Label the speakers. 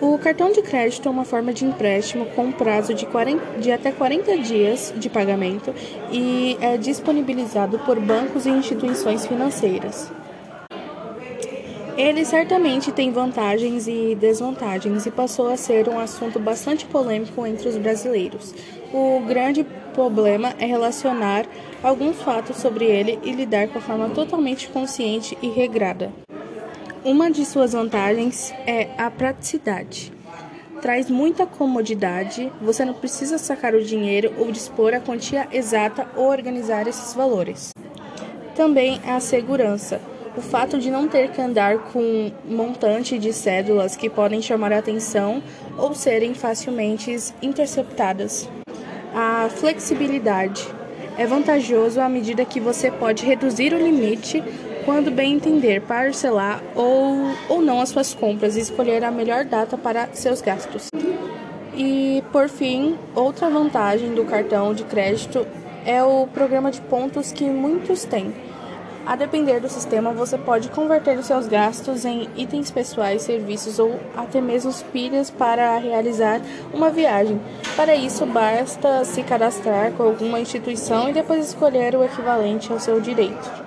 Speaker 1: O cartão de crédito é uma forma de empréstimo com prazo de, 40, de até 40 dias de pagamento e é disponibilizado por bancos e instituições financeiras. Ele certamente tem vantagens e desvantagens e passou a ser um assunto bastante polêmico entre os brasileiros. O grande problema é relacionar alguns fatos sobre ele e lidar com a forma totalmente consciente e regrada. Uma de suas vantagens é a praticidade. Traz muita comodidade, você não precisa sacar o dinheiro ou dispor a quantia exata ou organizar esses valores. Também a segurança o fato de não ter que andar com um montante de cédulas que podem chamar a atenção ou serem facilmente interceptadas. A flexibilidade é vantajoso à medida que você pode reduzir o limite quando bem entender, parcelar ou, ou não as suas compras e escolher a melhor data para seus gastos. E, por fim, outra vantagem do cartão de crédito é o programa de pontos que muitos têm a depender do sistema, você pode converter os seus gastos em itens pessoais, serviços ou até mesmo pilhas para realizar uma viagem. Para isso, basta se cadastrar com alguma instituição e depois escolher o equivalente ao seu direito.